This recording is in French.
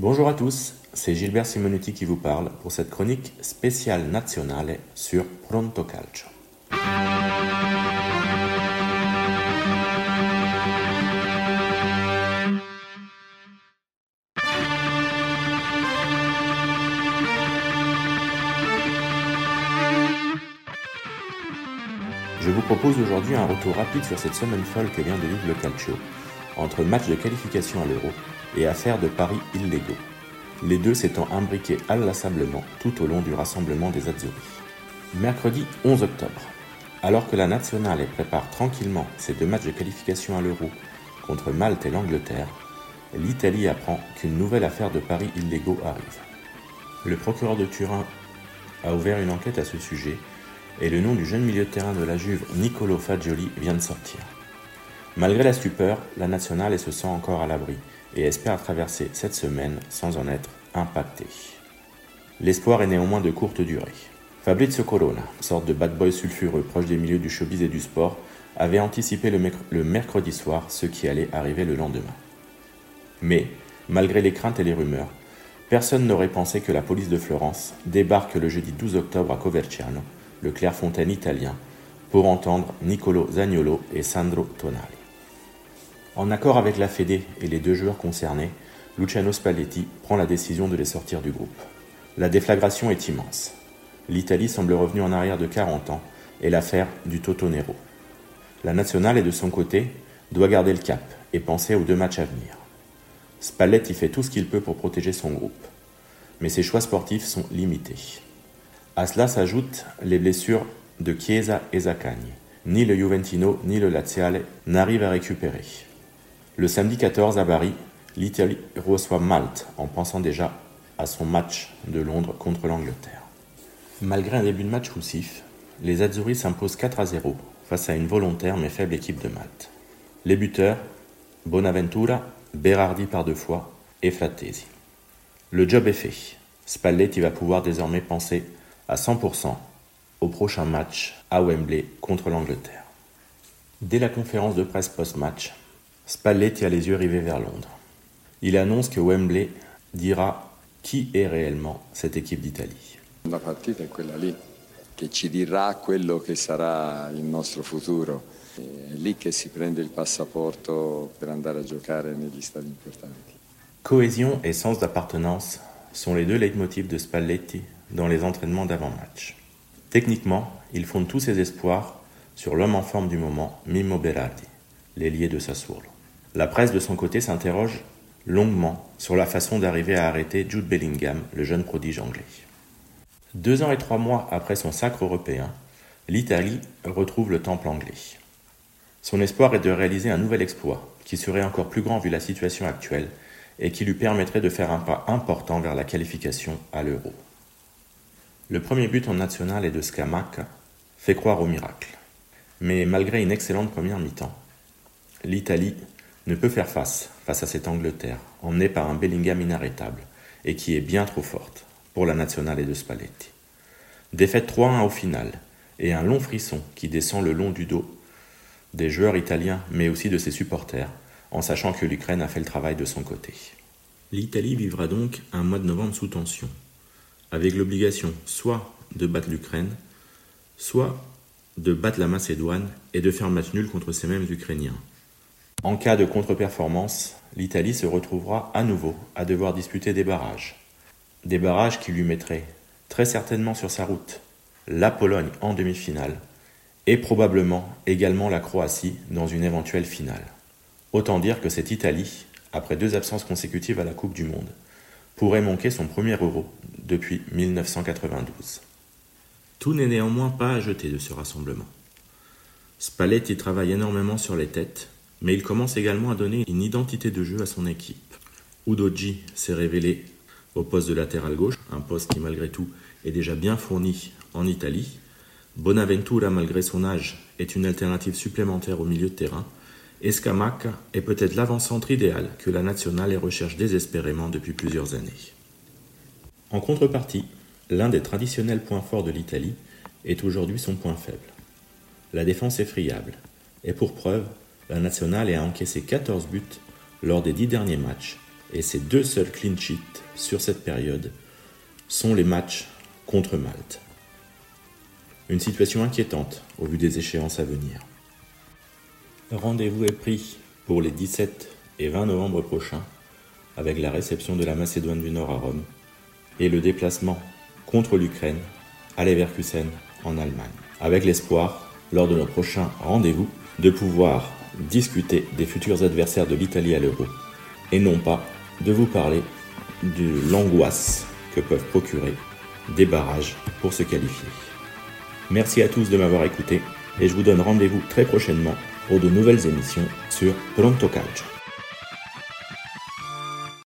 Bonjour à tous, c'est Gilbert Simonetti qui vous parle pour cette chronique spéciale nationale sur Pronto Calcio. Je vous propose aujourd'hui un retour rapide sur cette semaine folle que vient de vivre le Calcio, entre matchs de qualification à l'Euro et affaires de paris illégaux, les deux s'étant imbriqués inlassablement tout au long du rassemblement des Azzurri. Mercredi 11 octobre, alors que la nationale prépare tranquillement ses deux matchs de qualification à l'Euro contre Malte et l'Angleterre, l'Italie apprend qu'une nouvelle affaire de paris illégaux arrive. Le procureur de Turin a ouvert une enquête à ce sujet et le nom du jeune milieu de terrain de la Juve, Nicolo Fagioli, vient de sortir. Malgré la stupeur, la nationale se sent encore à l'abri et espère traverser cette semaine sans en être impacté. L'espoir est néanmoins de courte durée. Fabrizio Corona, sorte de bad boy sulfureux proche des milieux du showbiz et du sport, avait anticipé le, mercredi soir ce qui allait arriver le lendemain. Mais, malgré les craintes et les rumeurs, personne n'aurait pensé que la police de Florence débarque le jeudi 12 octobre à Coverciano, le Clairefontaine italien, pour entendre Nicolo Zagnolo et Sandro Tonali. En accord avec la Fédé et les deux joueurs concernés, Luciano Spalletti prend la décision de les sortir du groupe. La déflagration est immense. L'Italie semble revenue en arrière de 40 ans et l'affaire du Totonero. La nationale est de son côté, doit garder le cap et penser aux deux matchs à venir. Spalletti fait tout ce qu'il peut pour protéger son groupe, mais ses choix sportifs sont limités. À cela s'ajoutent les blessures de Chiesa et Zaccagni. Ni le Juventino ni le Laziale n'arrivent à récupérer. Le samedi 14 à Bari, l'Italie reçoit Malte en pensant déjà à son match de Londres contre l'Angleterre. Malgré un début de match poussif, les Azzurri s'imposent 4 à 0 face à une volontaire mais faible équipe de Malte. Les buteurs, Bonaventura, Berardi par deux fois et Frattesi. Le job est fait. Spalletti va pouvoir désormais penser à 100% au prochain match à Wembley contre l'Angleterre. Dès la conférence de presse post-match, Spalletti a les yeux rivés vers Londres. Il annonce que Wembley dira qui est réellement cette équipe d'Italie. La partita è quella lì che ci dirà quello che sarà il nostro futuro. È lì che si prende il passaporto per andare a giocare negli stadi importanti. Cohésion et sens d'appartenance sont les deux leitmotifs de Spalletti dans les entraînements d'avant-match. Techniquement, il fonde tous ses espoirs sur l'homme en forme du moment, Mimmo Berardi, l'ailier de Sassuolo. La presse de son côté s'interroge longuement sur la façon d'arriver à arrêter Jude Bellingham, le jeune prodige anglais. Deux ans et trois mois après son sacre européen, l'Italie retrouve le temple anglais. Son espoir est de réaliser un nouvel exploit, qui serait encore plus grand vu la situation actuelle, et qui lui permettrait de faire un pas important vers la qualification à l'euro. Le premier but en national et de Scamacca fait croire au miracle. Mais malgré une excellente première mi-temps, l'Italie ne peut faire face à cette Angleterre, emmenée par un Bellingham inarrêtable, et qui est bien trop forte pour la nationale et de Spalletti. Défaite 3-1 au final, et un long frisson qui descend le long du dos des joueurs italiens, mais aussi de ses supporters, en sachant que l'Ukraine a fait le travail de son côté. L'Italie vivra donc un mois de novembre sous tension, avec l'obligation soit de battre l'Ukraine, soit de battre la Macédoine et de faire match nul contre ces mêmes Ukrainiens. En cas de contre-performance, l'Italie se retrouvera à nouveau à devoir disputer des barrages. Des barrages qui lui mettraient très certainement sur sa route la Pologne en demi-finale et probablement également la Croatie dans une éventuelle finale. Autant dire que cette Italie, après deux absences consécutives à la Coupe du Monde, pourrait manquer son premier euro depuis 1992. Tout n'est néanmoins pas à jeter de ce rassemblement. Spalletti travaille énormément sur les têtes mais il commence également à donner une identité de jeu à son équipe. Udoji s'est révélé au poste de latéral gauche, un poste qui malgré tout est déjà bien fourni en Italie. Bonaventura, malgré son âge, est une alternative supplémentaire au milieu de terrain. Et Scamacca est peut-être l'avant-centre idéal que la nationale recherche désespérément depuis plusieurs années. En contrepartie, l'un des traditionnels points forts de l'Italie est aujourd'hui son point faible. La défense est friable, et pour preuve, la nationale a encaissé 14 buts lors des 10 derniers matchs Et ses deux seuls clean sheets sur cette période sont les matchs contre Malte. Une situation inquiétante au vu des échéances à venir. Rendez-vous est pris pour les 17 et 20 novembre prochains avec la réception de la Macédoine du Nord à Rome et le déplacement contre l'Ukraine à Leverkusen en Allemagne. Avec l'espoir, lors de nos prochains rendez-vous, de pouvoir discuter des futurs adversaires de l'Italie à l'Euro et non pas de vous parler de l'angoisse que peuvent procurer des barrages pour se qualifier. Merci à tous de m'avoir écouté et je vous donne rendez-vous très prochainement pour de nouvelles émissions sur Pronto Calcio.